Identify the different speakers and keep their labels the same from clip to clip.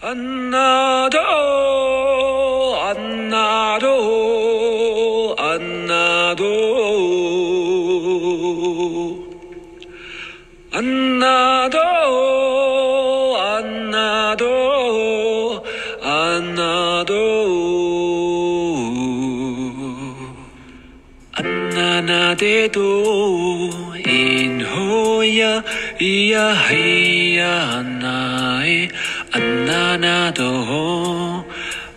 Speaker 1: 安娜多，安娜多，安娜多，安娜多，安娜多，安娜多，安娜那得多，因何呀，咿呀嘿呀，安娜哎。安娜那多，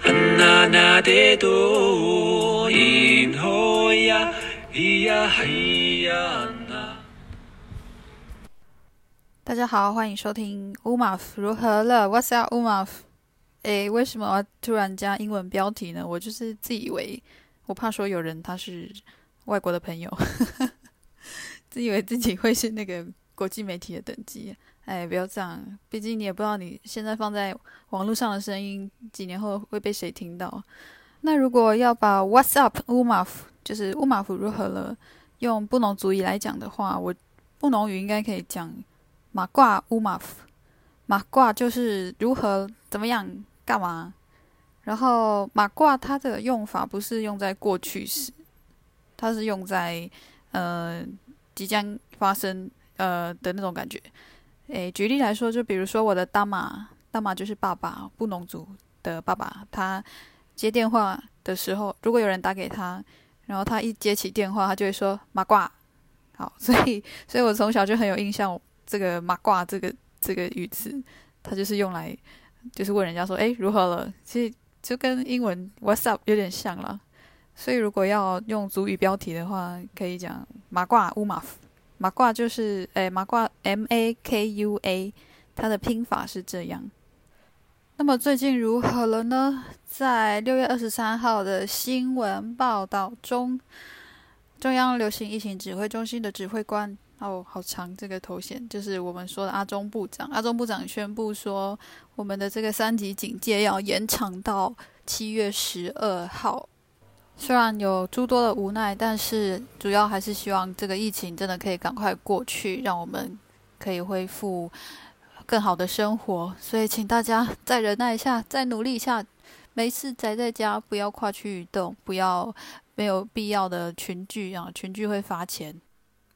Speaker 1: 安娜那得多，因何呀，咿呀嘿呀那。
Speaker 2: 大家好，欢迎收听乌马夫如何了？What's up，乌马夫？诶，为什么突然加英文标题呢？我就是自以为，我怕说有人他是外国的朋友，自以为自己会是那个国际媒体的等级。哎，不要这样，毕竟你也不知道你现在放在网络上的声音，几年后会被谁听到。那如果要把 What's up 乌马夫，就是乌马夫如何了，用布农族语来讲的话，我布农语应该可以讲马挂乌马夫。马挂就是如何怎么样干嘛，然后马挂它的用法不是用在过去时，它是用在呃即将发生呃的那种感觉。诶，举例来说，就比如说我的大马，大马就是爸爸，布农族的爸爸。他接电话的时候，如果有人打给他，然后他一接起电话，他就会说“马挂”。好，所以，所以我从小就很有印象，这个“马挂”这个这个语词，它就是用来就是问人家说：“诶，如何了？”其实就跟英文 “What's up” 有点像了。所以，如果要用族语标题的话，可以讲“马挂乌马夫”。马挂就是诶，马挂 M A K U A，它的拼法是这样。那么最近如何了呢？在六月二十三号的新闻报道中，中央流行疫情指挥中心的指挥官哦，好长这个头衔，就是我们说的阿中部长。阿中部长宣布说，我们的这个三级警戒要延长到七月十二号。虽然有诸多的无奈，但是主要还是希望这个疫情真的可以赶快过去，让我们可以恢复更好的生活。所以，请大家再忍耐一下，再努力一下，没事宅在家，不要跨区移动，不要没有必要的群聚啊，群聚会罚钱。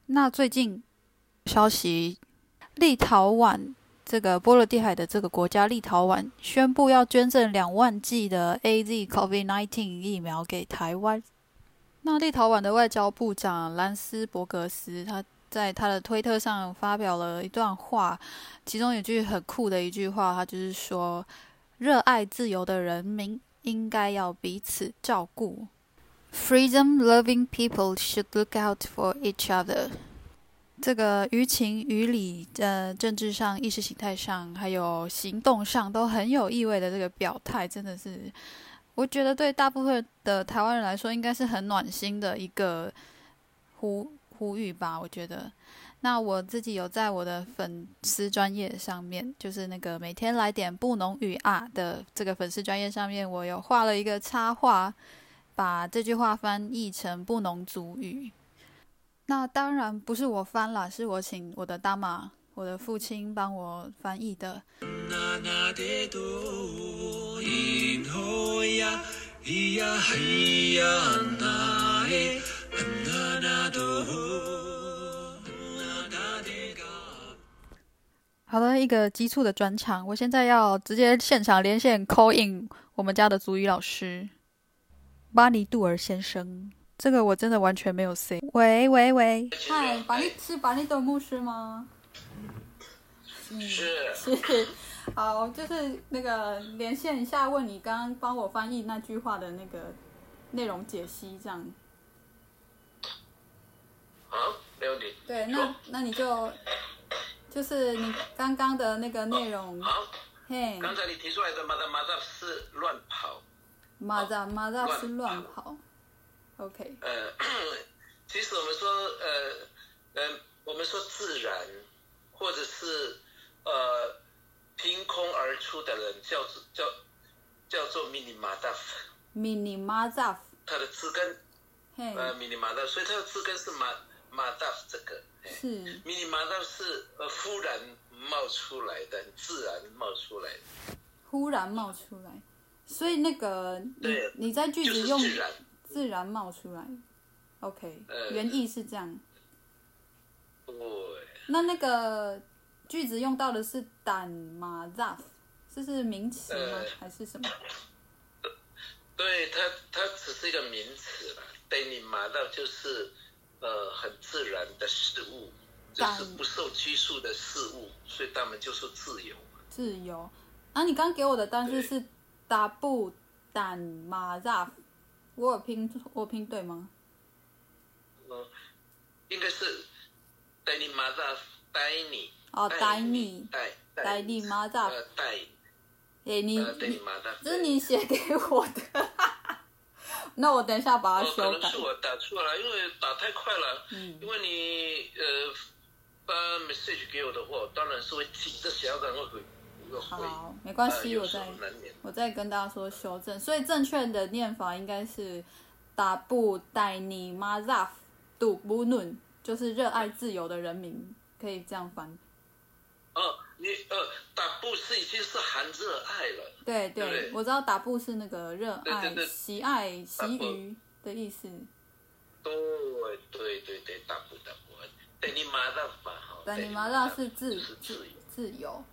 Speaker 2: 那最近消息，立陶宛。这个波罗的海的这个国家立陶宛宣布要捐赠两万剂的 AZ COVID nineteen 疫苗给台湾。那立陶宛的外交部长兰斯伯格斯他在他的推特上发表了一段话，其中有句很酷的一句话，他就是说：“热爱自由的人民应该要彼此照顾。Freedom-loving people should look out for each other。”这个于情于理，呃，政治上、意识形态上，还有行动上，都很有意味的这个表态，真的是，我觉得对大部分的台湾人来说，应该是很暖心的一个呼呼吁吧。我觉得，那我自己有在我的粉丝专业上面，就是那个每天来点布农语啊的这个粉丝专业上面，我有画了一个插画，把这句话翻译成布农族语。那当然不是我翻了，是我请我的大马，我的父亲帮我翻译的。好的，一个急促的转场，我现在要直接现场连线 call in 我们家的族语老师巴尼杜尔先生。这个我真的完全没有 say。喂喂喂，嗨，巴尼是巴尼的牧师吗？嗯，是是，好，就是那个连线一下，问你刚刚帮我翻译那句话的那个内容解析，这样。
Speaker 3: 好，没问题。
Speaker 2: 对，那那你就就是你刚刚的那个内容。
Speaker 3: 好。
Speaker 2: 嘿。
Speaker 3: 刚才你提出来的马扎马扎是乱跑。
Speaker 2: 马扎马扎是乱跑。OK，
Speaker 3: 呃，其实我们说，呃，呃，我们说自然，或者是呃，凭空而出的人，叫做叫叫做 mini madaf。
Speaker 2: mini madaf。
Speaker 3: 它的字根，呃，mini madaf，所以它的字根是 ma madaf 这个。是。mini madaf 是呃忽然冒出来的，自然冒出来的。
Speaker 2: 忽然冒出来，所以那个你你在句子用自然冒出来，OK，原意是这样。
Speaker 3: 对。
Speaker 2: 那那个句子用到的是 dan mazaf，这是名词吗？还是什么？
Speaker 3: 对，它它只是一个名词了。dan mazaf 就是呃很自然的事物，就是不受拘束的事物，所以他们就说自由。
Speaker 2: 自由。啊，你刚给我的单字是 dabu dan mazaf，我有拼我拼对吗？
Speaker 3: 嗯，应该是 dan mazaf 带你。
Speaker 2: 哦，带你。带带你 mazaf。
Speaker 3: 带。
Speaker 2: 哎，你你这是你写给我的，那我等一下把它修改。
Speaker 3: 可能是我打错了，因为打太快了。嗯。因为你呃发 message 给我的话，当然是会急着想要赶快回。
Speaker 2: 好，没关系，我再我再跟大家说修正。所以正确的念法应该是达布代尼马扎夫杜布伦，就是热爱自由的人民，可以这样翻。
Speaker 3: 哦，你呃，达布是已经是含热爱了。
Speaker 2: 对对，对我知道达布是那个热爱、对对对喜爱、喜于的意思。
Speaker 3: 对对对对，达布达布，代尼马扎夫哈，代
Speaker 2: 尼马扎夫是自自自由。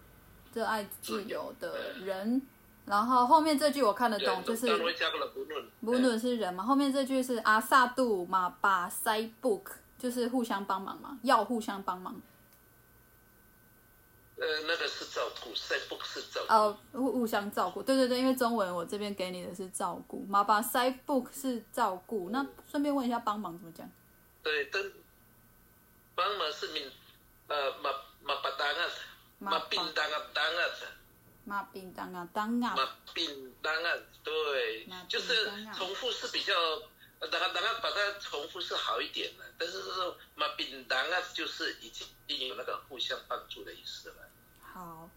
Speaker 2: 热爱自由的人，然后后面这句我看得懂，就是不论是人嘛。后面这句是阿萨杜马巴塞 book，就是互相帮忙嘛，要互相帮忙。
Speaker 3: 呃，那个是照顾，塞 book 是照顾。
Speaker 2: 哦，互互相照顾，对对对，因为中文我这边给你的是照顾，马巴塞 book 是照顾。那顺便问一下，帮忙怎么讲？
Speaker 3: 对，但帮忙是名，呃，马马巴达啊。马兵当啊当啊，
Speaker 2: 马兵当啊当啊，
Speaker 3: 马兵当啊，对，就是重复是比较，当然当然把它重复是好一点的，但是说马兵当啊就是已经已经有那个互相帮助的意思了。
Speaker 2: 好，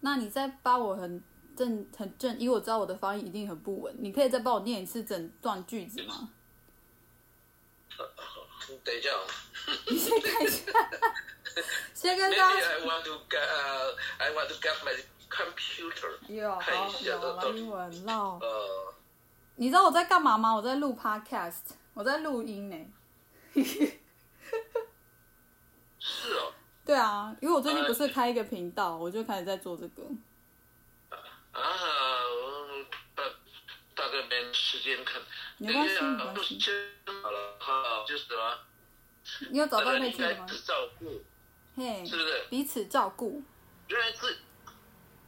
Speaker 2: 那你再帮我很正很正，因为我知道我的发音一定很不稳，你可以再帮我念一次整段句子吗？
Speaker 3: 等一下，
Speaker 2: 你先看一下。先跟大家。
Speaker 3: Maybe I want to get, I want to get my computer。
Speaker 2: 有好有英文喽。你知道我在干嘛吗？我在录 podcast，我在录音呢。
Speaker 3: 是哦。
Speaker 2: 对啊，因为我最近不是开一个频道，我就开始在做这个。
Speaker 3: 啊，我大大概没时间看。
Speaker 2: 没关系，没关系。
Speaker 3: 好了，好，就是什么？
Speaker 2: 你有找到那句吗？
Speaker 3: 嘿，是不是
Speaker 2: 彼此照顾？
Speaker 3: 原来是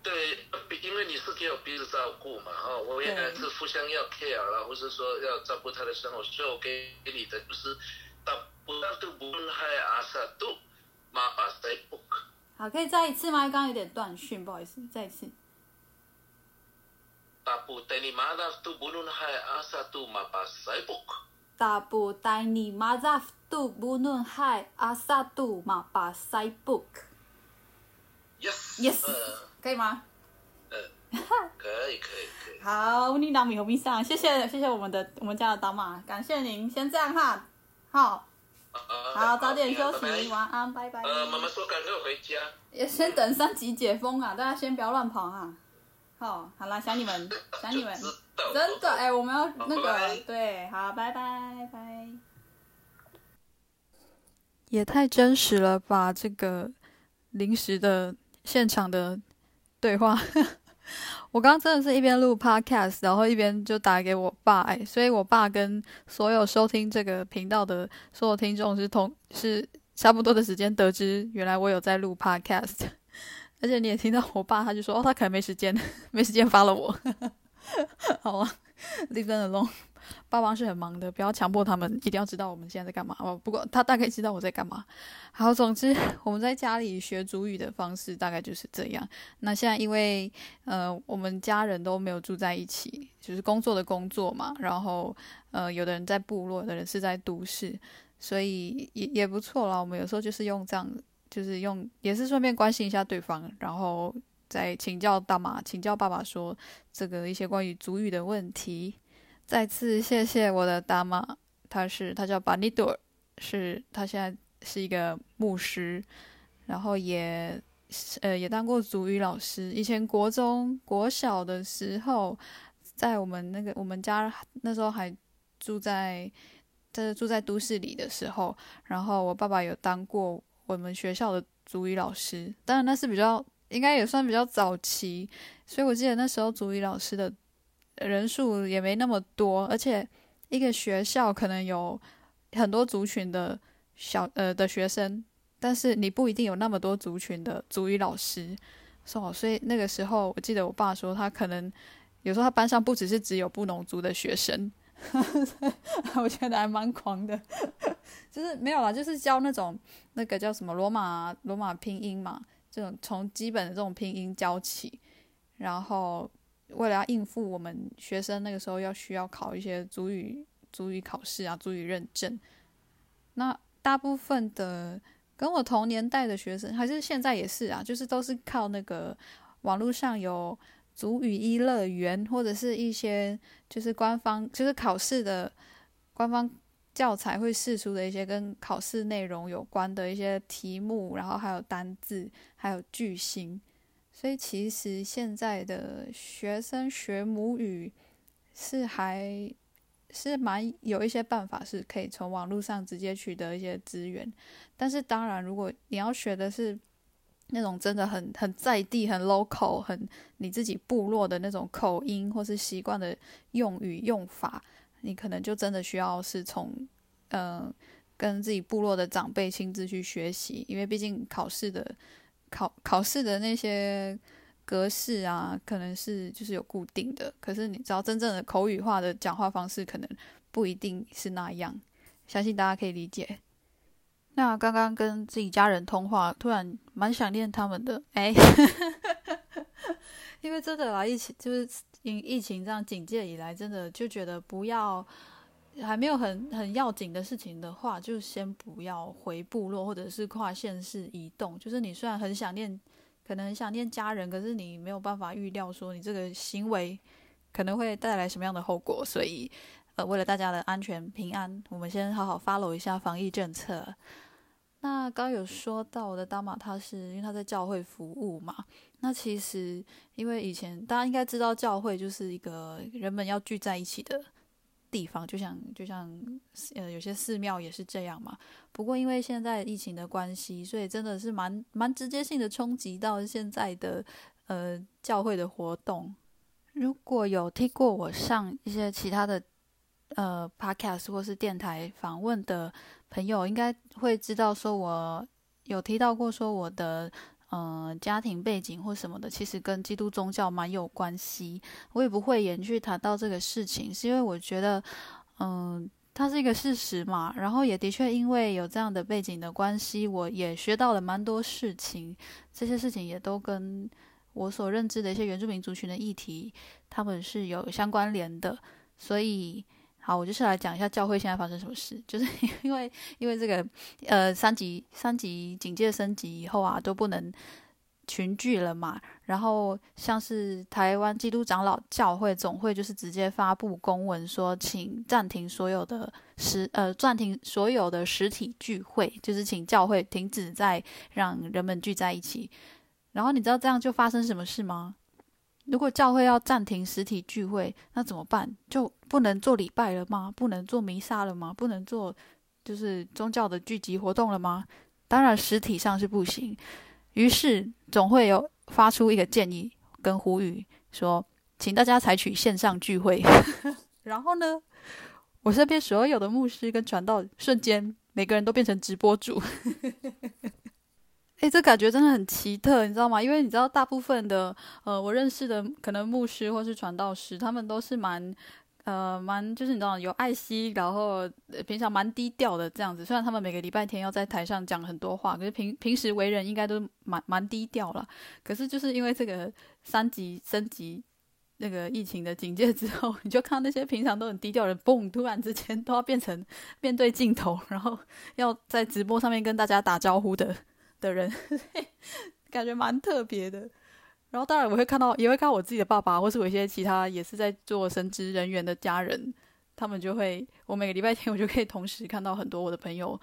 Speaker 3: 对，因为你是给我彼此照顾嘛，哈，我原来是互相要 care 啦，或是说要照顾他的生活，所以我给给你的就是大不都不害阿萨都马巴塞 book。
Speaker 2: 好，可以再一次吗？刚刚有点断讯，不好意思，再一次。
Speaker 3: 大不带你马达都不论害阿萨都马巴塞 book。
Speaker 2: 大不带你马扎夫。杜不论海阿萨杜马巴塞 book。
Speaker 3: Yes。
Speaker 2: Yes。可以吗？
Speaker 3: 嗯。可以可以可以。
Speaker 2: 好，你当米和米上，谢谢谢谢我们的我们家的大妈，感谢您，先这样哈。好。好，早点休息，晚安，拜拜。
Speaker 3: 呃，妈妈说赶快回家。
Speaker 2: 也先等三级解封啊，大家先不要乱跑啊。好，好啦，想你们，想你们，真的哎，我们要那个对，好，拜拜拜。也太真实了吧！这个临时的现场的对话，我刚刚真的是一边录 podcast，然后一边就打给我爸，哎，所以我爸跟所有收听这个频道的所有听众是同是差不多的时间得知，原来我有在录 podcast，而且你也听到我爸，他就说哦，他可能没时间，没时间发了我，好啊，leave them alone。爸妈是很忙的，不要强迫他们一定要知道我们现在在干嘛。哦，不过他大概知道我在干嘛。好，总之我们在家里学主语的方式大概就是这样。那现在因为呃我们家人都没有住在一起，就是工作的工作嘛，然后呃有的人在部落，有的人是在都市，所以也也不错啦。我们有时候就是用这样，就是用也是顺便关心一下对方，然后再请教大妈，请教爸爸说这个一些关于主语的问题。再次谢谢我的大妈，他是他叫巴尼朵，是他现在是一个牧师，然后也呃也当过主语老师。以前国中国小的时候，在我们那个我们家那时候还住在在住在都市里的时候，然后我爸爸有当过我们学校的足语老师。当然那是比较应该也算比较早期，所以我记得那时候足语老师的人数也没那么多，而且一个学校可能有很多族群的小呃的学生。但是你不一定有那么多族群的族语老师，所以那个时候我记得我爸说，他可能有时候他班上不只是只有布农族的学生，我觉得还蛮狂的，就是没有啦，就是教那种那个叫什么罗马罗马拼音嘛，这种从基本的这种拼音教起，然后为了要应付我们学生那个时候要需要考一些主语主语考试啊，主语认证，那大部分的。跟我同年代的学生，还是现在也是啊，就是都是靠那个网络上有族语一乐园，或者是一些就是官方就是考试的官方教材会试出的一些跟考试内容有关的一些题目，然后还有单字，还有句型。所以其实现在的学生学母语是还。是蛮有一些办法是可以从网络上直接取得一些资源，但是当然，如果你要学的是那种真的很很在地、很 local、很你自己部落的那种口音或是习惯的用语用法，你可能就真的需要是从嗯、呃、跟自己部落的长辈亲自去学习，因为毕竟考试的考考试的那些。格式啊，可能是就是有固定的，可是你知道真正的口语化的讲话方式，可能不一定是那样。相信大家可以理解。那刚刚跟自己家人通话，突然蛮想念他们的，哎，因为真的啦，疫情就是因疫情这样警戒以来，真的就觉得不要还没有很很要紧的事情的话，就先不要回部落或者是跨县市移动。就是你虽然很想念。可能很想念家人，可是你没有办法预料说你这个行为可能会带来什么样的后果，所以呃，为了大家的安全平安，我们先好好 follow 一下防疫政策。那刚有说到我的大马，他是因为他在教会服务嘛，那其实因为以前大家应该知道，教会就是一个人们要聚在一起的。地方就像就像呃有些寺庙也是这样嘛。不过因为现在疫情的关系，所以真的是蛮蛮直接性的冲击到现在的呃教会的活动。如果有听过我上一些其他的呃 podcast 或是电台访问的朋友，应该会知道说我有提到过说我的。嗯、呃，家庭背景或什么的，其实跟基督宗教蛮有关系。我也不会延续谈到这个事情，是因为我觉得，嗯、它是一个事实嘛。然后也的确因为有这样的背景的关系，我也学到了蛮多事情。这些事情也都跟我所认知的一些原住民族群的议题，他们是有相关联的，所以。好，我就是来讲一下教会现在发生什么事。就是 因为因为这个呃三级三级警戒升级以后啊，都不能群聚了嘛。然后像是台湾基督长老教会总会就是直接发布公文说，请暂停所有的实呃暂停所有的实体聚会，就是请教会停止再让人们聚在一起。然后你知道这样就发生什么事吗？如果教会要暂停实体聚会，那怎么办？就不能做礼拜了吗？不能做弥撒了吗？不能做就是宗教的聚集活动了吗？当然实体上是不行。于是总会有发出一个建议跟呼吁，说请大家采取线上聚会。然后呢，我身边所有的牧师跟传道瞬间每个人都变成直播主。诶，这感觉真的很奇特，你知道吗？因为你知道，大部分的呃，我认识的可能牧师或是传道师，他们都是蛮呃蛮，就是你知道有爱惜，然后平常蛮低调的这样子。虽然他们每个礼拜天要在台上讲很多话，可是平平时为人应该都蛮蛮低调了。可是就是因为这个三级升级那个疫情的警戒之后，你就看到那些平常都很低调的人，嘣，突然之间都要变成面对镜头，然后要在直播上面跟大家打招呼的。的人感觉蛮特别的，然后当然我会看到，也会看到我自己的爸爸，或是我一些其他也是在做神职人员的家人，他们就会，我每个礼拜天我就可以同时看到很多我的朋友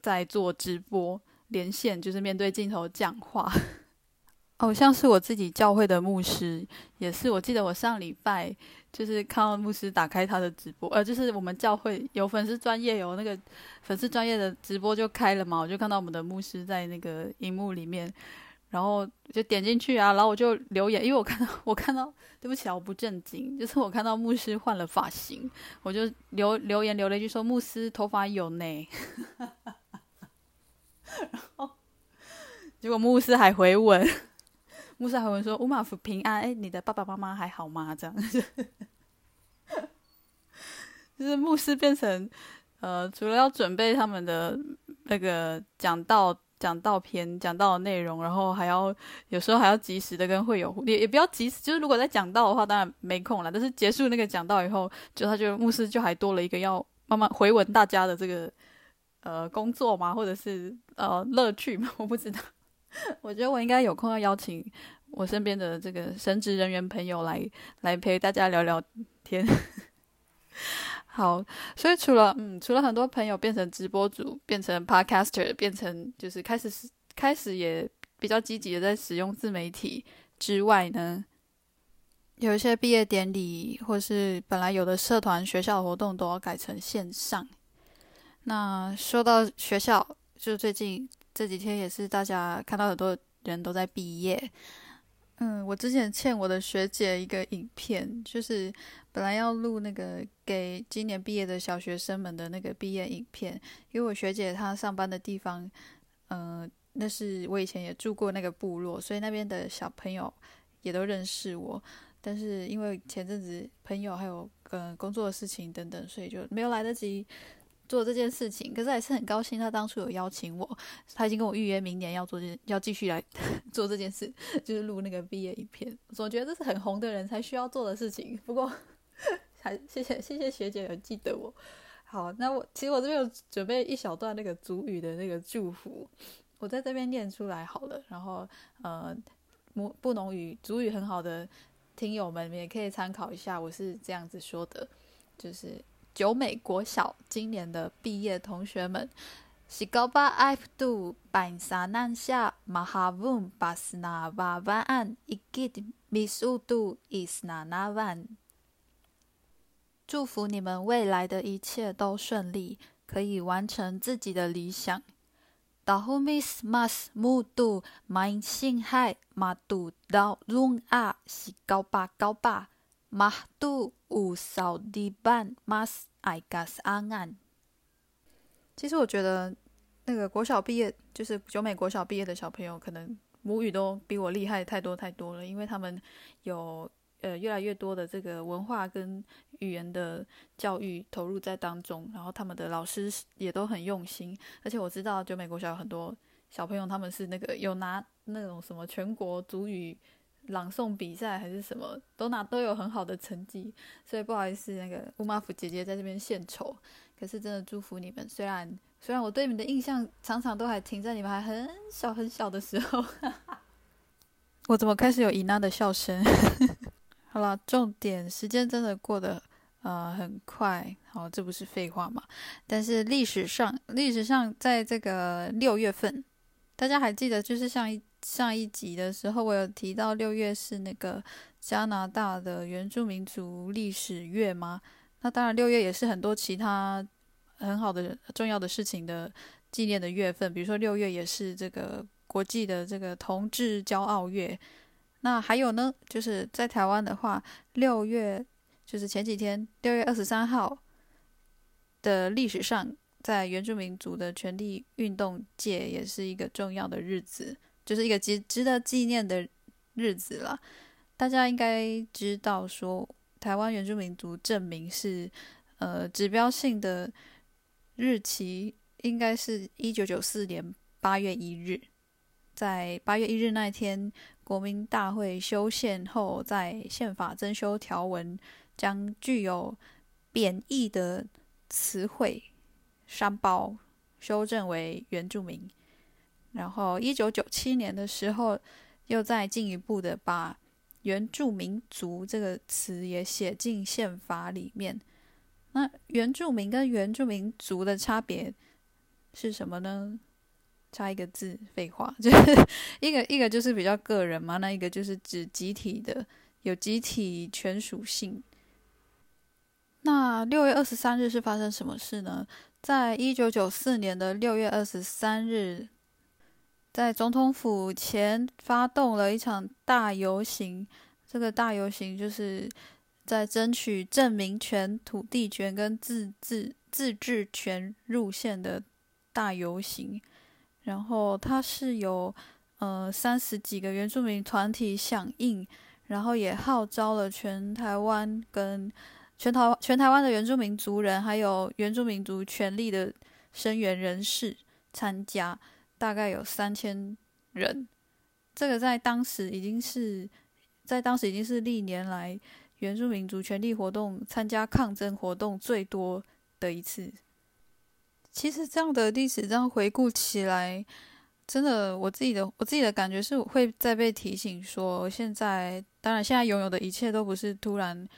Speaker 2: 在做直播连线，就是面对镜头讲话。哦，像是我自己教会的牧师，也是。我记得我上礼拜就是看到牧师打开他的直播，呃，就是我们教会有粉丝专业有那个粉丝专业的直播就开了嘛，我就看到我们的牧师在那个荧幕里面，然后就点进去啊，然后我就留言，因为我看到我看到，对不起啊，我不正经，就是我看到牧师换了发型，我就留留言留了一句说牧师头发有呢，然后结果牧师还回文。牧师还会说：“乌马夫平安，哎，你的爸爸妈妈还好吗？”这样，就是牧师变成呃，除了要准备他们的那个讲道、讲道篇、讲道的内容，然后还要有时候还要及时的跟会友，也也不要及时，就是如果在讲道的话，当然没空了。但是结束那个讲道以后，就他就牧师就还多了一个要慢慢回文大家的这个呃工作嘛，或者是呃乐趣嘛，我不知道。我觉得我应该有空要邀请我身边的这个神职人员朋友来来陪大家聊聊天。好，所以除了嗯，除了很多朋友变成直播主，变成 podcaster，变成就是开始开始也比较积极的在使用自媒体之外呢，有一些毕业典礼或是本来有的社团、学校活动都要改成线上。那说到学校，就是最近。这几天也是大家看到很多人都在毕业，嗯，我之前欠我的学姐一个影片，就是本来要录那个给今年毕业的小学生们的那个毕业影片，因为我学姐她上班的地方，嗯、那是我以前也住过那个部落，所以那边的小朋友也都认识我，但是因为前阵子朋友还有嗯、工作的事情等等，所以就没有来得及。做这件事情，可是还是很高兴。他当初有邀请我，他已经跟我预约明年要做这，要继续来 做这件事，就是录那个毕业影片。我总觉得这是很红的人才需要做的事情。不过，还谢谢谢谢学姐有记得我。好，那我其实我这边有准备一小段那个族语的那个祝福，我在这边念出来好了。然后，呃，布布农语族语很好的听友们也可以参考一下，我是这样子说的，就是。九美国小今年的毕业同学们，西高巴艾普杜班沙南夏马哈文巴斯纳瓦万安伊吉米苏杜伊斯纳纳万，祝福你们未来的一切都顺利，可以完成自己的理想。达胡米斯马斯穆杜马因辛海马杜道隆阿西高巴高巴马杜五扫迪班马斯。I guess 安。其实我觉得，那个国小毕业，就是九美国小毕业的小朋友，可能母语都比我厉害太多太多了，因为他们有呃越来越多的这个文化跟语言的教育投入在当中，然后他们的老师也都很用心，而且我知道九美国小有很多小朋友，他们是那个有拿那种什么全国族语。朗诵比赛还是什么，都拿都有很好的成绩，所以不好意思，那个乌玛夫姐姐在这边献丑。可是真的祝福你们，虽然虽然我对你们的印象常常都还停在你们还很小很小的时候。我怎么开始有伊娜的笑声？好了，重点，时间真的过得呃很快，好，这不是废话嘛？但是历史上，历史上在这个六月份，大家还记得，就是像一。上一集的时候，我有提到六月是那个加拿大的原住民族历史月吗？那当然，六月也是很多其他很好的重要的事情的纪念的月份，比如说六月也是这个国际的这个同志骄傲月。那还有呢，就是在台湾的话，六月就是前几天，六月二十三号的历史上，在原住民族的权利运动界也是一个重要的日子。就是一个值值得纪念的日子了。大家应该知道，说台湾原住民族证明是呃指标性的日期，应该是一九九四年八月一日。在八月一日那天，国民大会修宪后，在宪法增修条文将具有贬义的词汇“山胞”修正为原住民。然后，一九九七年的时候，又再进一步的把“原住民族”这个词也写进宪法里面。那原住民跟原住民族的差别是什么呢？差一个字，废话，就是一个一个就是比较个人嘛，那一个就是指集体的，有集体权属性。那六月二十三日是发生什么事呢？在一九九四年的六月二十三日，在总统府前发动了一场大游行。这个大游行就是在争取证明权、土地权跟自治自治权路线的大游行。然后它是有呃三十几个原住民团体响应，然后也号召了全台湾跟全台全台湾的原住民族人，还有原住民族权利的声援人士参加，大概有三千人。这个在当时已经是在当时已经是历年来原住民族权利活动参加抗争活动最多的一次。其实这样的历史这样回顾起来，真的我自己的我自己的感觉是会再被提醒说，现在当然现在拥有的一切都不是突然。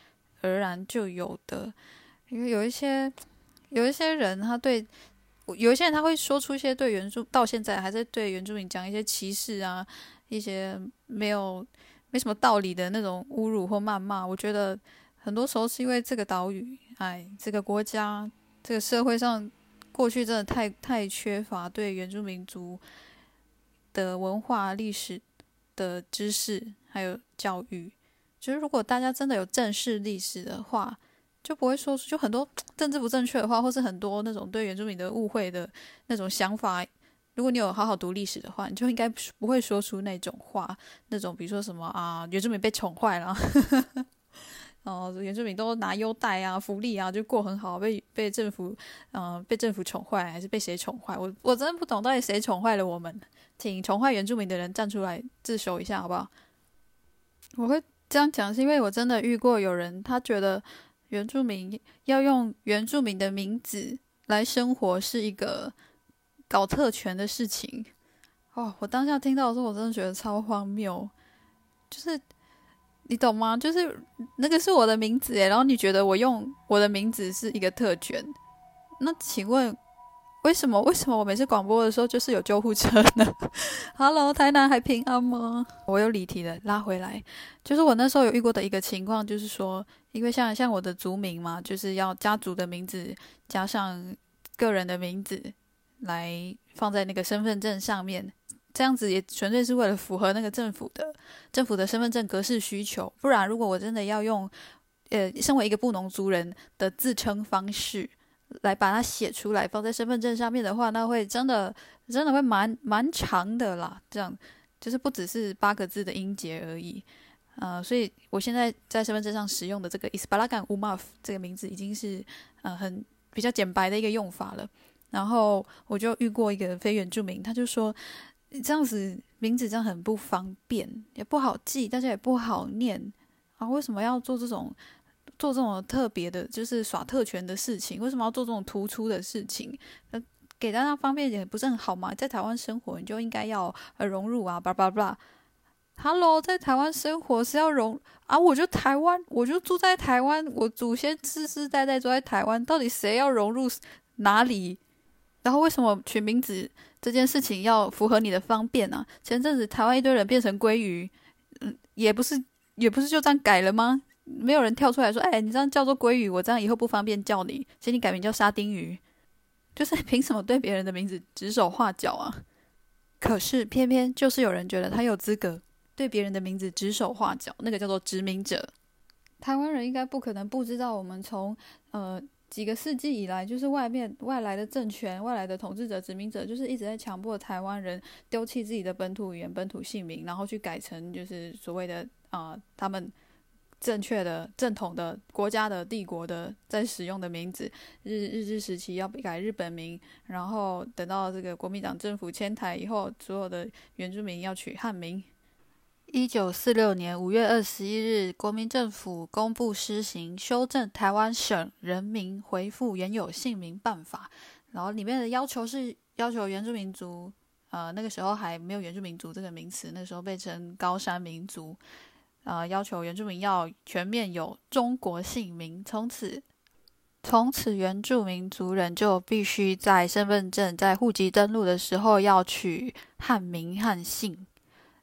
Speaker 2: 而然就有的，因为有一些有一些人，他对有一些人他会说出一些对原住到现在还在对原住民讲一些歧视啊，一些没有没什么道理的那种侮辱或谩骂。我觉得很多时候是因为这个岛屿，哎，这个国家，这个社会上过去真的太太缺乏对原住民族的文化历史的知识还有教育。就是如果大家真的有正视历史的话，就不会说出就很多政治不正确的话，或是很多那种对原住民的误会的那种想法。如果你有好好读历史的话，你就应该不会说出那种话，那种比如说什么啊，原住民被宠坏了，哦，原住民都拿优待啊、福利啊，就过很好，被被政府嗯、被政府宠坏，还是被谁宠坏？我我真的不懂到底谁宠坏了我们，请宠坏原住民的人站出来自首一下好不好？我会。这样讲是因为我真的遇过有人，他觉得原住民要用原住民的名字来生活是一个搞特权的事情。哦，我当下听到的时候，我真的觉得超荒谬。就是你懂吗？就是那个是我的名字诶，然后你觉得我用我的名字是一个特权？那请问？为什么？为什么我每次广播的时候就是有救护车呢？Hello，台南还平安吗？我有离题的拉回来，就是我那时候有遇过的一个情况，就是说，因为像像我的族名嘛，就是要家族的名字加上个人的名字来放在那个身份证上面，这样子也纯粹是为了符合那个政府的政府的身份证格式需求。不然，如果我真的要用呃，身为一个布农族人的自称方式。来把它写出来，放在身份证上面的话，那会真的真的会蛮蛮长的啦。这样就是不只是八个字的音节而已。呃，所以我现在在身份证上使用的这个 Isbalagan Umav 这个名字，已经是呃很比较简白的一个用法了。然后我就遇过一个非原住民，他就说这样子名字这样很不方便，也不好记，大家也不好念啊，为什么要做这种？做这种特别的，就是耍特权的事情，为什么要做这种突出的事情？呃，给大家方便点不是很好吗？在台湾生活，你就应该要呃融入啊，巴拉巴拉。Hello，在台湾生活是要融啊？我就台湾，我就住在台湾，我祖先世世代代住在台湾，到底谁要融入哪里？然后为什么取名字这件事情要符合你的方便呢？前阵子台湾一堆人变成鲑鱼，嗯，也不是，也不是就这样改了吗？没有人跳出来说：“哎，你这样叫做鲑鱼，我这样以后不方便叫你，请你改名叫沙丁鱼。”就是 凭什么对别人的名字指手画脚啊？可是偏偏就是有人觉得他有资格对别人的名字指手画脚，那个叫做殖民者。台湾人应该不可能不知道，我们从呃几个世纪以来，就是外面外来的政权、外来的统治者、殖民者，就是一直在强迫台湾人丢弃自己的本土语言、本土姓名，然后去改成就是所谓的啊、他们。正确的、正统的国家的、帝国的在使用的名字，日日治时期要改日本名，然后等到这个国民党政府迁台以后，所有的原住民要取汉名。一九四六年五月二十一日，国民政府公布施行修正《台湾省人民回复原有姓名办法》，然后里面的要求是要求原住民族，呃，那个时候还没有原住民族这个名词，那时候被称高山民族。呃，要求原住民要全面有中国姓名，从此从此原住民族人就必须在身份证、在户籍登录的时候要取汉名汉姓。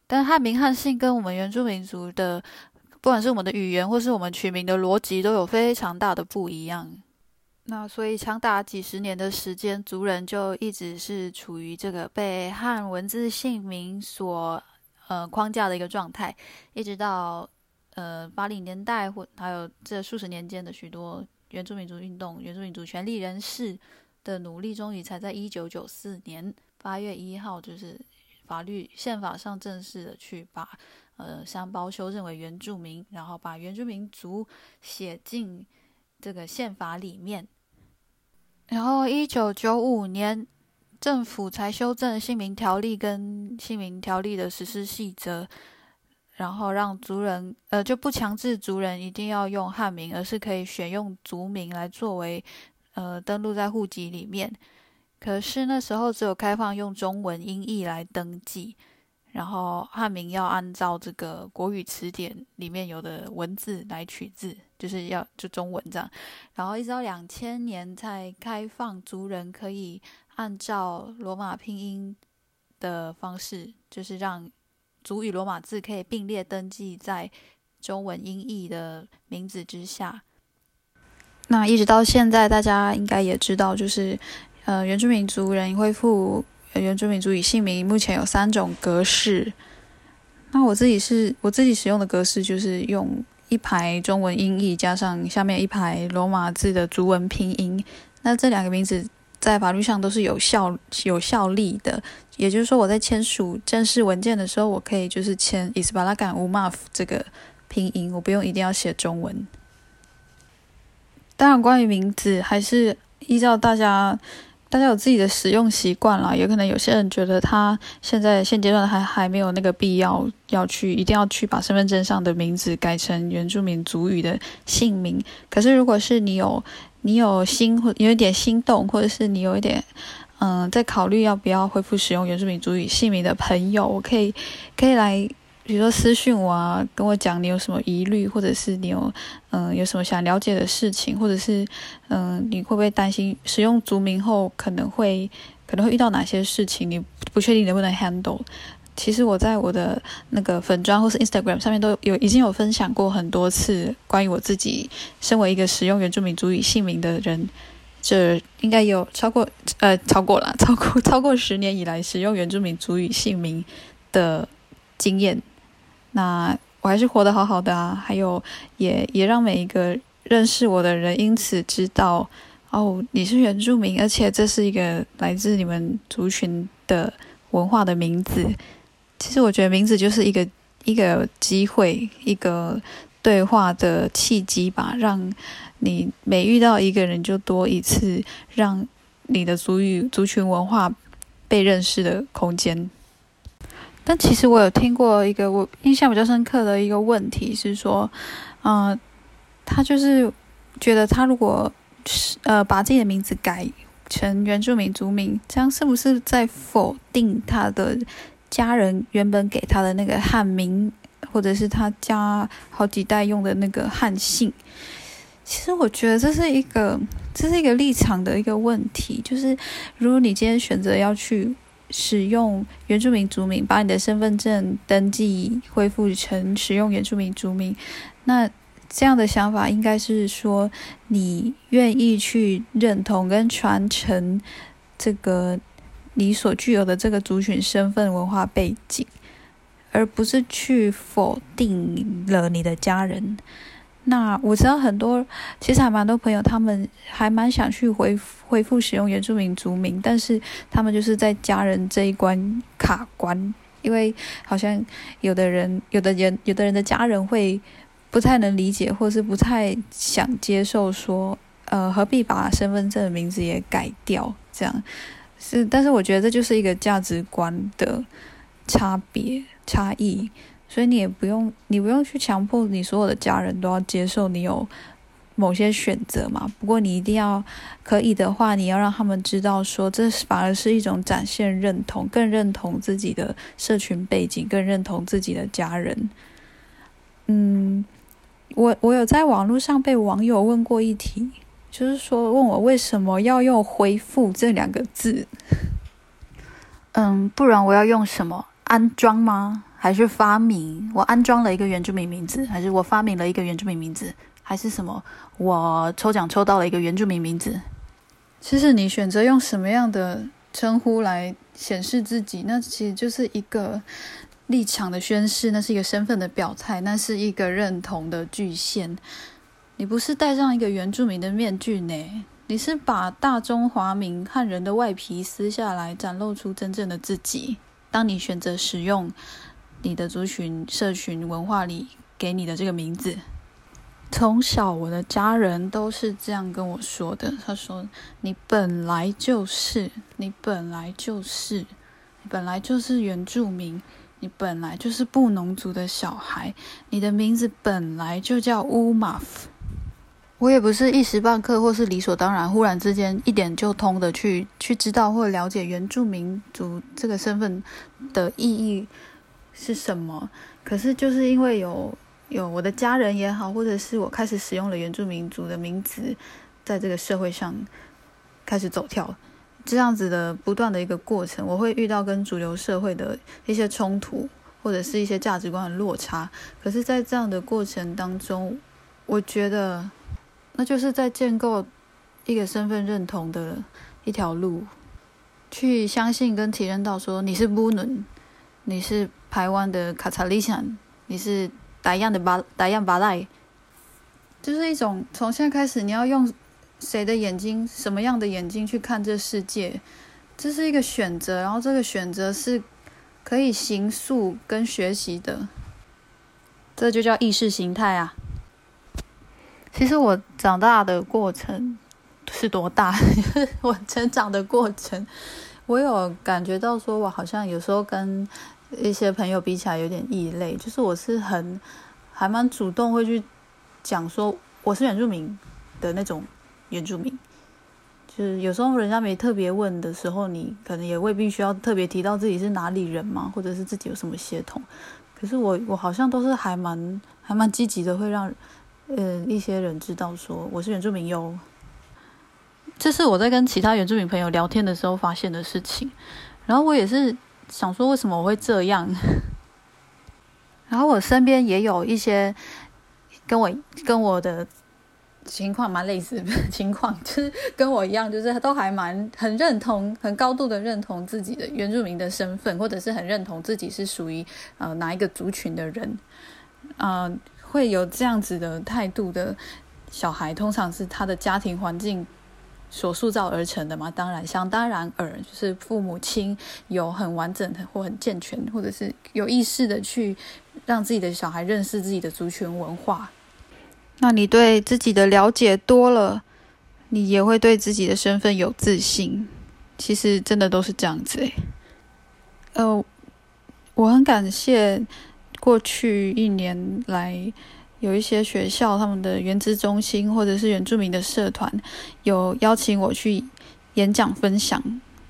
Speaker 2: 但汉名汉姓跟我们原住民族的，不管是我们的语言或是我们取名的逻辑，都有非常大的不一样。那所以长达几十年的时间，族人就一直是处于这个被汉文字姓名所呃框架的一个状态，一直到呃八零年代或还有这数十年间的许多原住民族运动、原住民族权利人士的努力，终于才在一九九四年八月一号，就是法律宪法上正式的去把呃乡胞修正为原住民，然后把原住民族写进这个宪法里面。然后，一九九五年，政府才修正姓名条例跟姓名条例的实施细则，然后让族人呃就不强制族人一定要用汉名，而是可以选用族名来作为呃登录在户籍里面。可是那时候只有开放用中文音译来登记。然后汉名要按照这个国语词典里面有的文字来取字，就是要就中文这样。然后一直到两千年才开放族人可以按照罗马拼音的方式，就是让族语罗马字可以并列登记在中文音译的名字之下。那一直到现在，大家应该也知道，就是呃原住民族人恢复。原住民族语姓名目前有三种格式，那我自己是我自己使用的格式就是用一排中文音译加上下面一排罗马字的族文拼音。那这两个名字在法律上都是有效有效力的，也就是说我在签署正式文件的时候，我可以就是签 Isbalagan Umav 这个拼音，我不用一定要写中文。当然，关于名字还是依照大家。大家有自己的使用习惯啦，有可能有些人觉得他现在现阶段还还没有那个必要要去一定要去把身份证上的名字改成原住民族语的姓名。可是如果是你有你有心或有一点心动，或者是你有一点嗯在考虑要不要恢复使用原住民族语姓名的朋友，我可以可以来。比如说私讯我啊，跟我讲你有什么疑虑，或者是你有嗯有什么想了解的事情，或者是嗯你会不会担心使用族名后可能会可能会遇到哪些事情，你不确定能不能 handle。其实我在我的那个粉专或是 Instagram 上面都有已经有分享过很多次关于我自己身为一个使用原住民族语姓名的人，这应该有超过呃超过了 超过超过十年以来使用原住民族语姓名的经验。那我还是活得好好的啊，还有也也让每一个认识我的人因此知道哦，你是原住民，而且这是一个来自你们族群的文化的名字。其实我觉得名字就是一个一个机会，一个对话的契机吧，让你每遇到一个人就多一次让你的族语族群文化被认识的空间。但其实我有听过一个我印象比较深刻的一个问题是说，嗯、他就是觉得他如果是呃把自己的名字改成原住民族名，这样是不是在否定他的家人原本给他的那个汉名，或者是他家好几代用的那个汉姓？其实我觉得这是一个这是一个立场的一个问题，就是如果你今天选择要去。使用原住民族名，把你的身份证登记恢复成使用原住民族名，那这样的想法应该是说，你愿意去认同跟传承这个你所具有的这个族群身份文化背景，而不是去否定了你的家人。那我知道很多，其实还蛮多朋友，他们还蛮想去恢恢复使用原住民族名，但是他们就是在家人这一关卡关，因为好像有的人、有的人、有的人的家人会不太能理解，或是不太想接受，说，呃，何必把身份证的名字也改掉？这样是，但是我觉得这就是一个价值观的差别差异。所以你也不用，你不用去强迫你所有的家人都要接受你有某些选择嘛。不过你一定要可以的话，你要让他们知道说，这反而是一种展现认同，更认同自己的社群背景，更认同自己的家人。嗯，我我有在网络上被网友问过一题，就是说问我为什么要用“恢复”这两个字。嗯，不然我要用什么？安装吗？还是发明？我安装了一个原住民名字，还是我发明了一个原住民名字？还是什么？我抽奖抽到了一个原住民名字？其实你选择用什么样的称呼来显示自己，那其实就是一个立场的宣示，那是一个身份的表态，那是一个认同的具现。你不是戴上一个原住民的面具呢，你是把大中华民汉人的外皮撕下来，展露出真正的自己。当你选择使用你的族群、社群文化里给你的这个名字。从小，我的家人都是这样跟我说的。他说：“你本来就是，你本来就是，你本来就是原住民，你本来就是布农族的小孩，你的名字本来就叫乌马夫。”我也不是一时半刻或是理所当然，忽然之间一点就通的去去知道或了解原住民族这个身份的意义是什么。可是就是因为有。有我的家人也好，或者是我开始使用了原住民族的名字，在这个社会上开始走跳，这样子的不断的一个过程，我会遇到跟主流社会的一些冲突，或者是一些价值观的落差。可是，在这样的过程当中，我觉得那就是在建构一个身份认同的一条路，去相信跟体认到说你是布伦，你是台湾的卡查利山，你是。打样的巴，打样巴赖，就是一种从现在开始，你要用谁的眼睛，什么样的眼睛去看这世界，这是一个选择，然后这个选择是可以形塑跟学习的，这就叫意识形态啊。其实我长大的过程是多大？我成长的过程，我有感觉到说，我好像有时候跟。一些朋友比起来有点异类，就是我是很还蛮主动会去讲说我是原住民的那种原住民，就是有时候人家没特别问的时候，你可能也未必需要特别提到自己是哪里人嘛，或者是自己有什么血统。可是我我好像都是还蛮还蛮积极的，会让嗯一些人知道说我是原住民哟。这是我在跟其他原住民朋友聊天的时候发现的事情，然后我也是。想说为什么我会这样？然后我身边也有一些跟我跟我的情况蛮类似的情况，就是跟我一样，就是都还蛮很认同、很高度的认同自己的原住民的身份，或者是很认同自己是属于呃哪一个族群的人。嗯、会有这样子的态度的小孩，通常是他的家庭环境。所塑造而成的嘛，当然，想当然尔，就是父母亲有很完整的或很健全，或者是有意识的去让自己的小孩认识自己的族群文化。那你对自己的了解多了，你也会对自己的身份有自信。其实真的都是这样子诶。呃，我很感谢过去一年来。有一些学校，他们的原资中心或者是原住民的社团，有邀请我去演讲分享，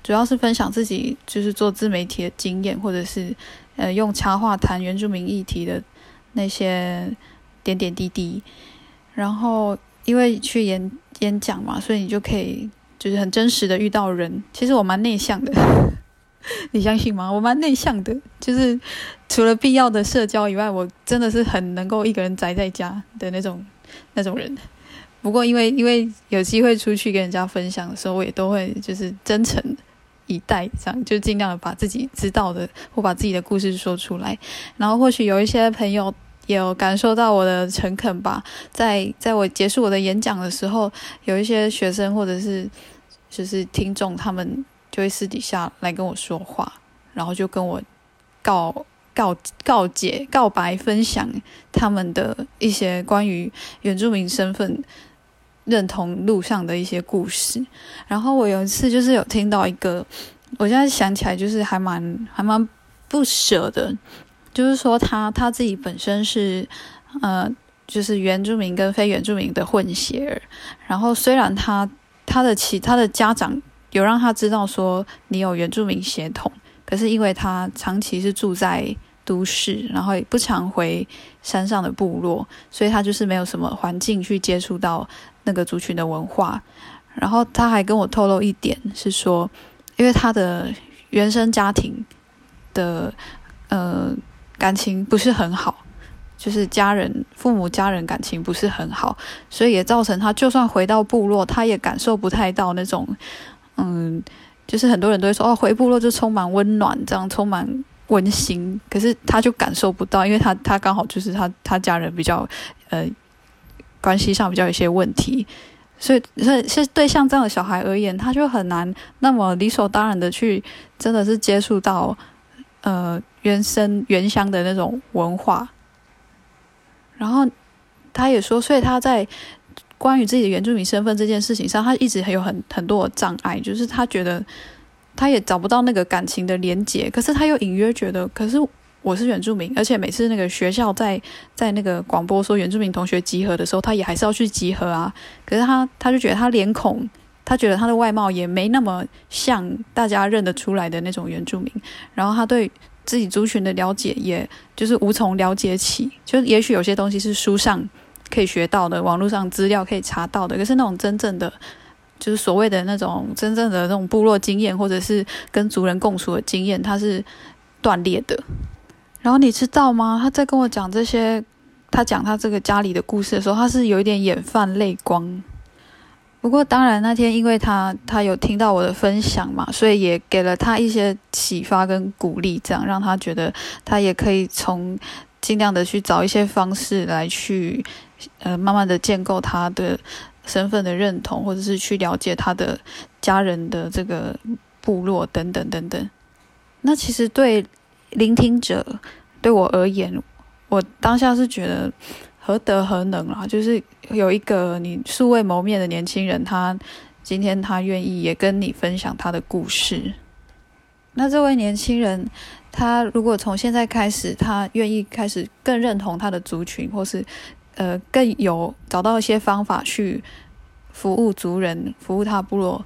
Speaker 2: 主要是分享自己就是做自媒体的经验，或者是呃用插画谈原住民议题的那些点点滴滴。然后因为去演演讲嘛，所以你就可以就是很真实的遇到人。其实我蛮内向的。你相信吗？我蛮内向的，就是除了必要的社交以外，我真的是很能够一个人宅在家的那种那种人。不过因为因为有机会出去跟人家分享的时候，我也都会就是真诚以待，这样就尽量的把自己知道的或把自己的故事说出来。然后或许有一些朋友也有感受到我的诚恳吧，在在我结束我的演讲的时候，有一些学生或者是就是听众他们。就会私底下来跟我说话，然后就跟我告告告解、告白、分享他们的一些关于原住民身份认同路上的一些故事。然后我有一次就是有听到一个，我现在想起来就是还蛮还蛮不舍的，就是说他他自己本身是呃就是原住民跟非原住民的混血儿，然后虽然他他的其他的家长。有让他知道说你有原住民血统，可是因为他长期是住在都市，然后也不常回山上的部落，所以他就是没有什么环境去接触到那个族群的文化。然后他还跟我透露一点是说，因为他的原生家庭的呃感情不是很好，就是家人父母家人感情不是很好，所以也造成他就算回到部落，他也感受不太到那种嗯，就是很多人都会说哦，回部落就充满温暖，这样充满温馨，可是他就感受不到，因为他他刚好就是他他家人比较呃关系上比较有些问题。所以，所以是对像这样的小孩而言，他就很难那么理所当然的去，真的是接触到，呃，原生原乡的那种文化。然后，他也说，所以他在关于自己的原住民身份这件事情上，他一直还有很很多的障碍，就是他觉得他也找不到那个感情的连结，可是他又隐约觉得，可是。我是原住民，而且每次那个学校在在那个广播说原住民同学集合的时候，他也还是要去集合啊。可是他他就觉得他脸孔，他觉得他的外貌也没那么像大家认得出来的那种原住民。然后他对自己族群的了解，也就是无从了解起。就也许有些东西是书上可以学到的，网络上资料可以查到的，可是那种真正的，就是所谓的那种真正的那种部落经验，或者是跟族人共处的经验，它是断裂的。然后你知道吗？他在跟我讲这些，他讲他这个家里的故事的时候，他是有一点眼泛泪光。不过当然那天因为他他有听到我的分享嘛，所以也给了他一些启发跟鼓励，这样让他觉得他也可以从尽量的去找一些方式来去呃慢慢的建构他的身份的认同，或者是去了解他的家人的这个部落等等等等。那其实对。聆听者对我而言，我当下是觉得何德何能啊！就是有一个你素未谋面的年轻人，他今天他愿意也跟你分享他的故事。那这位年轻人，他如果从现在开始，他愿意开始更认同他的族群，或是呃更有找到一些方法去服务族人，服务他部落。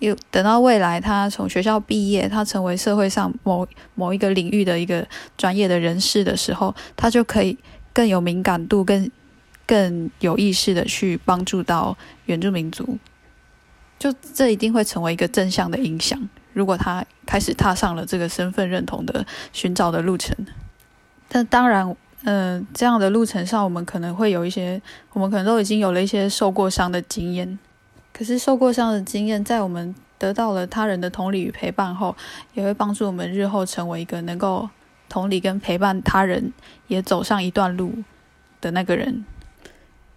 Speaker 2: 又等到未来，他从学校毕业，他成为社会上某某一个领域的一个专业的人士的时候，他就可以更有敏感度，更更有意识的去帮助到原住民族。就这一定会成为一个正向的影响。如果他开始踏上了这个身份认同的寻找的路程，但当然，嗯、这样的路程上，我们可能会有一些，我们可能都已经有了一些受过伤的经验。可是受过伤的经验，在我们得到了他人的同理与陪伴后，也会帮助我们日后成为一个能够同理跟陪伴他人，也走上一段路的那个人。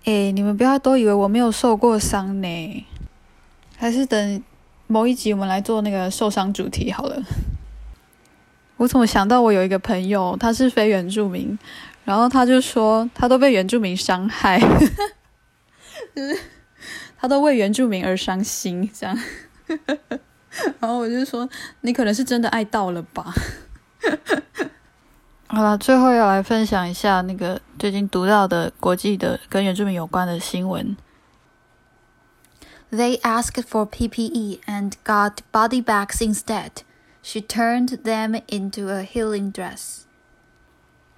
Speaker 2: 诶，你们不要都以为我没有受过伤呢，还是等某一集我们来做那个受伤主题好了。我怎么想到我有一个朋友，他是非原住民，然后他就说他都被原住民伤害，就是。他都为原住民而伤心，这样，然后我就说，你可能是真的爱到了吧。好了，最后要来分享一下那个最近读到的国际的跟原住民有关的新闻。They asked for PPE and got body bags instead. She turned them into a healing dress.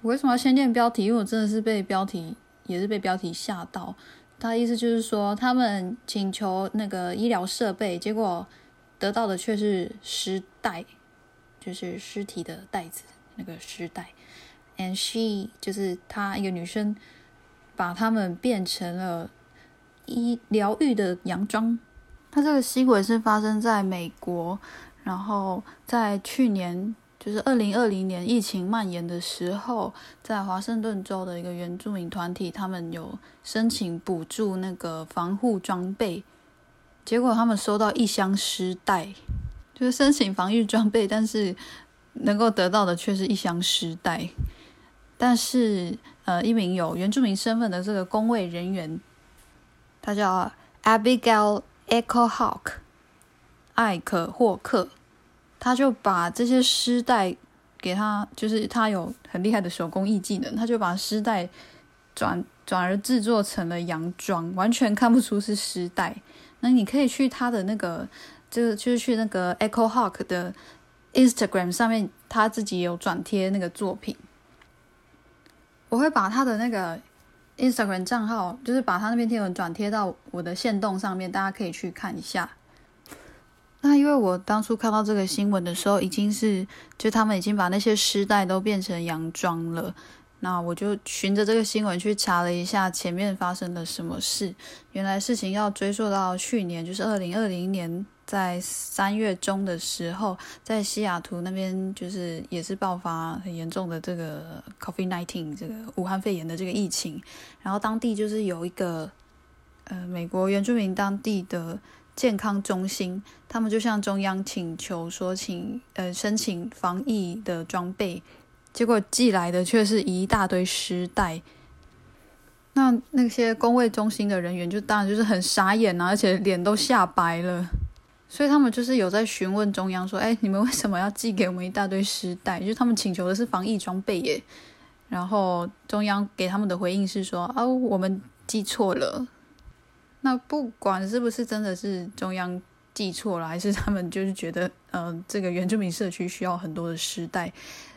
Speaker 2: 我为什么要先念标题？因为我真的是被标题，也是被标题吓到。他的意思就是说，他们请求那个医疗设备，结果得到的却是尸袋，就是尸体的袋子，那个尸袋。And she 就是她一个女生，把他们变成了医疗愈的洋装。他这个新闻是发生在美国，然后在去年。就是二零二零年疫情蔓延的时候，在华盛顿州的一个原住民团体，他们有申请补助那个防护装备，结果他们收到一箱尸袋，就是申请防御装备，但是能够得到的却是一箱尸袋。但是，呃，一名有原住民身份的这个工卫人员，他叫 Abigail Echo Hawk，艾可霍克。他就把这些丝带给他，就是他有很厉害的手工艺技能，他就把丝带转转而制作成了洋装，完全看不出是丝带。那你可以去他的那个，就就是去那个 Echo Hawk 的 Instagram 上面，他自己有转贴那个作品。我会把他的那个 Instagram 账号，就是把他那边贴文转贴到我的线动上面，大家可以去看一下。那因为我当初看到这个新闻的时候，已经是就他们已经把那些丝带都变成洋装了。那我就循着这个新闻去查了一下前面发生了什么事。原来事情要追溯到去年，就是二零二零年，在三月中的时候，在西雅图那边就是也是爆发很严重的这个 COVID-19 这个武汉肺炎的这个疫情。然后当地就是有一个呃美国原住民当地的。健康中心，他们就向中央请求说请，呃申请防疫的装备，结果寄来的却是一大堆尸袋。那那些工卫中心的人员就当然就是很傻眼啊，而且脸都吓白了。所以他们就是有在询问中央说：“哎，你们为什么要寄给我们一大堆尸袋？就是他们请求的是防疫装备耶。”然后中央给他们的回应是说：“哦，我们寄错了。”那不管是不是真的是中央记错了，还是他们就是觉得，呃，这个原住民社区需要很多的时代。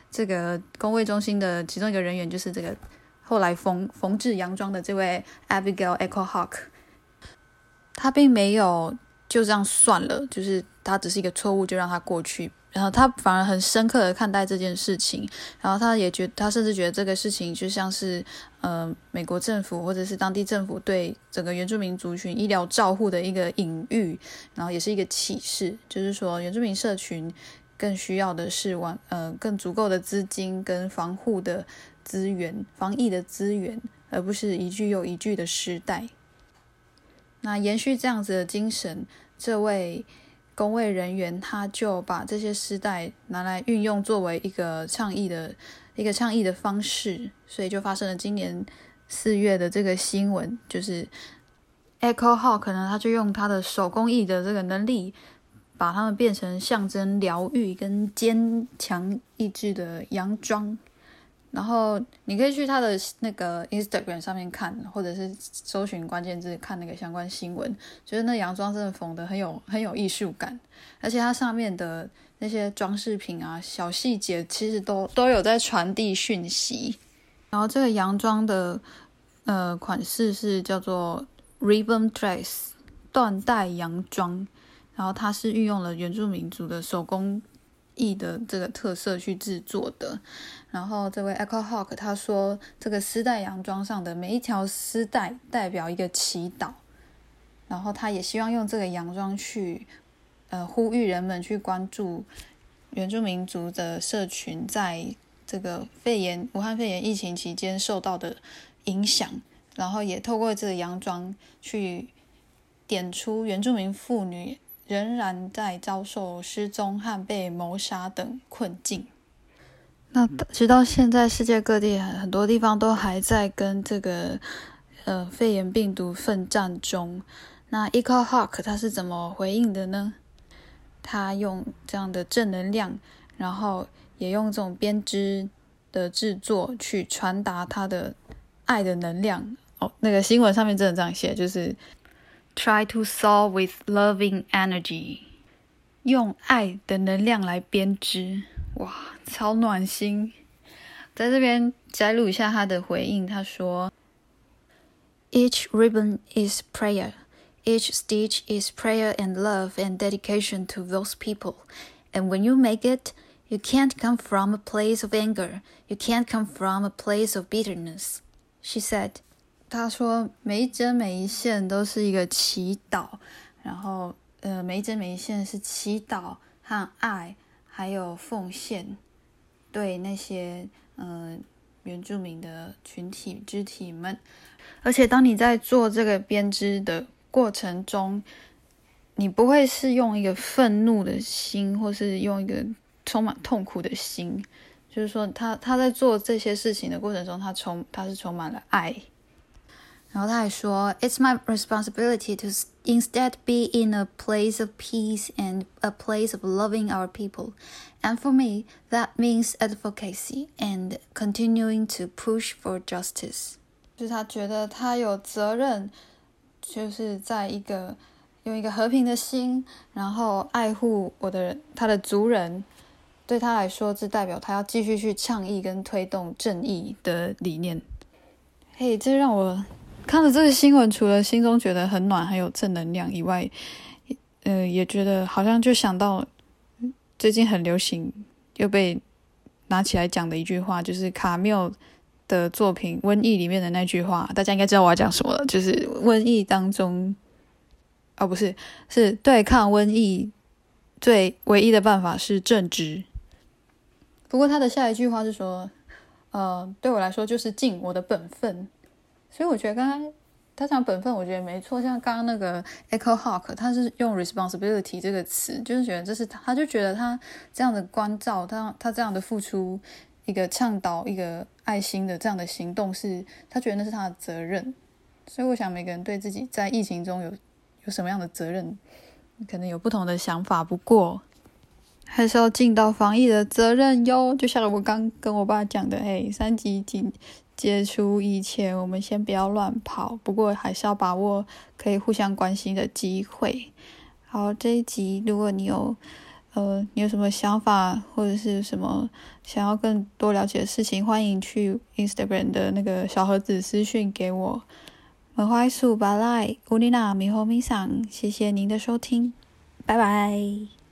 Speaker 2: 这个工卫中心的其中一个人员就是这个后来缝缝制洋装的这位 Abigail Echo Hawk，他并没有就这样算了，就是他只是一个错误，就让他过去。然后他反而很深刻的看待这件事情，然后他也觉，他甚至觉得这个事情就像是，呃，美国政府或者是当地政府对整个原住民族群医疗照护的一个隐喻，然后也是一个启示，就是说原住民社群更需要的是完，呃，更足够的资金跟防护的资源、防疫的资源，而不是一句又一句的失代。那延续这样子的精神，这位。工位人员他就把这些丝带拿来运用作为一个倡议的一个倡议的方式，所以就发生了今年四月的这个新闻，就是 Echo Hawk 可能他就用他的手工艺的这个能力，把它们变成象征疗愈跟坚强意志的洋装。然后你可以去他的那个 Instagram 上面看，或者是搜寻关键字看那个相关新闻。觉得那洋装真的缝的很有很有艺术感，而且它上面的那些装饰品啊、小细节，其实都都有在传递讯息。然后这个洋装的呃款式是叫做 Ribbon Dress 缎带洋装，然后它是运用了原住民族的手工艺的这个特色去制作的，然后这位 Echo Hawk 他说，这个丝带洋装上的每一条丝带代表一个祈祷，然后他也希望用这个洋装去，呃，呼吁人们去关注原住民族的社群在这个肺炎武汉肺炎疫情期间受到的影响，然后也透过这个洋装去点出原住民妇女。仍然在遭受失踪和被谋杀等困境。那直到现在，世界各地很多地方都还在跟这个呃肺炎病毒奋战中。那 Eco Hawk 他是怎么回应的呢？他用这样的正能量，然后也用这种编织的制作去传达他的爱的能量。哦，那个新闻上面真的这样写，就是。Try to solve with loving energy，用爱的能量来编织，哇，超暖心！在这边摘录一下他的回应，他说：“Each ribbon is prayer, each stitch is prayer and love and dedication to those people. And when you make it, you can't come from a place of anger, you can't come from a place of bitterness.” She said. 他说：“每一针每一线都是一个祈祷，然后呃，每一针每一线是祈祷和爱，还有奉献，对那些呃原住民的群体肢体们。而且，当你在做这个编织的过程中，你不会是用一个愤怒的心，或是用一个充满痛苦的心，就是说他，他他在做这些事情的过程中，他充他是充满了爱。”然后他还说：“It's my responsibility to instead be in a place of peace and a place of loving our people. And for me, that means advocacy and continuing to push for justice.” 就是他觉得他有责任，就是在一个用一个和平的心，然后爱护我的他的族人。对他来说，这代表他要继续去倡议跟推动正义的理念。 嘿，这让我 看了这个新闻，除了心中觉得很暖，还有正能量以外，呃，也觉得好像就想到最近很流行又被拿起来讲的一句话，就是卡缪的作品《瘟疫》里面的那句话，大家应该知道我要讲什么了，就是瘟疫当中，哦，不是，是对抗瘟疫最唯一的办法是正直。不过他的下一句话是说。呃，对我来说就是尽我的本分，所以我觉得刚刚他讲本分，我觉得没错。像刚刚那个 Echo Hawk，他是用 responsibility 这个词，就是觉得这是他，就觉得他这样的关照，他他这样的付出，一个倡导一个爱心的这样的行动是，他觉得那是他的责任。所以我想每个人对自己在疫情中有有什么样的责任，可能有不同的想法。不过。还是要尽到防疫的责任哟，就像我刚跟我爸讲的，嘿，三级警解除以前，我们先不要乱跑，不过还是要把握可以互相关心的机会。好，这一集如果你有呃，你有什么想法或者是什么想要更多了解的事情，欢迎去 Instagram 的那个小盒子私讯给我。我怀素巴赖乌丽娜米和米桑，谢谢您的收听，拜拜。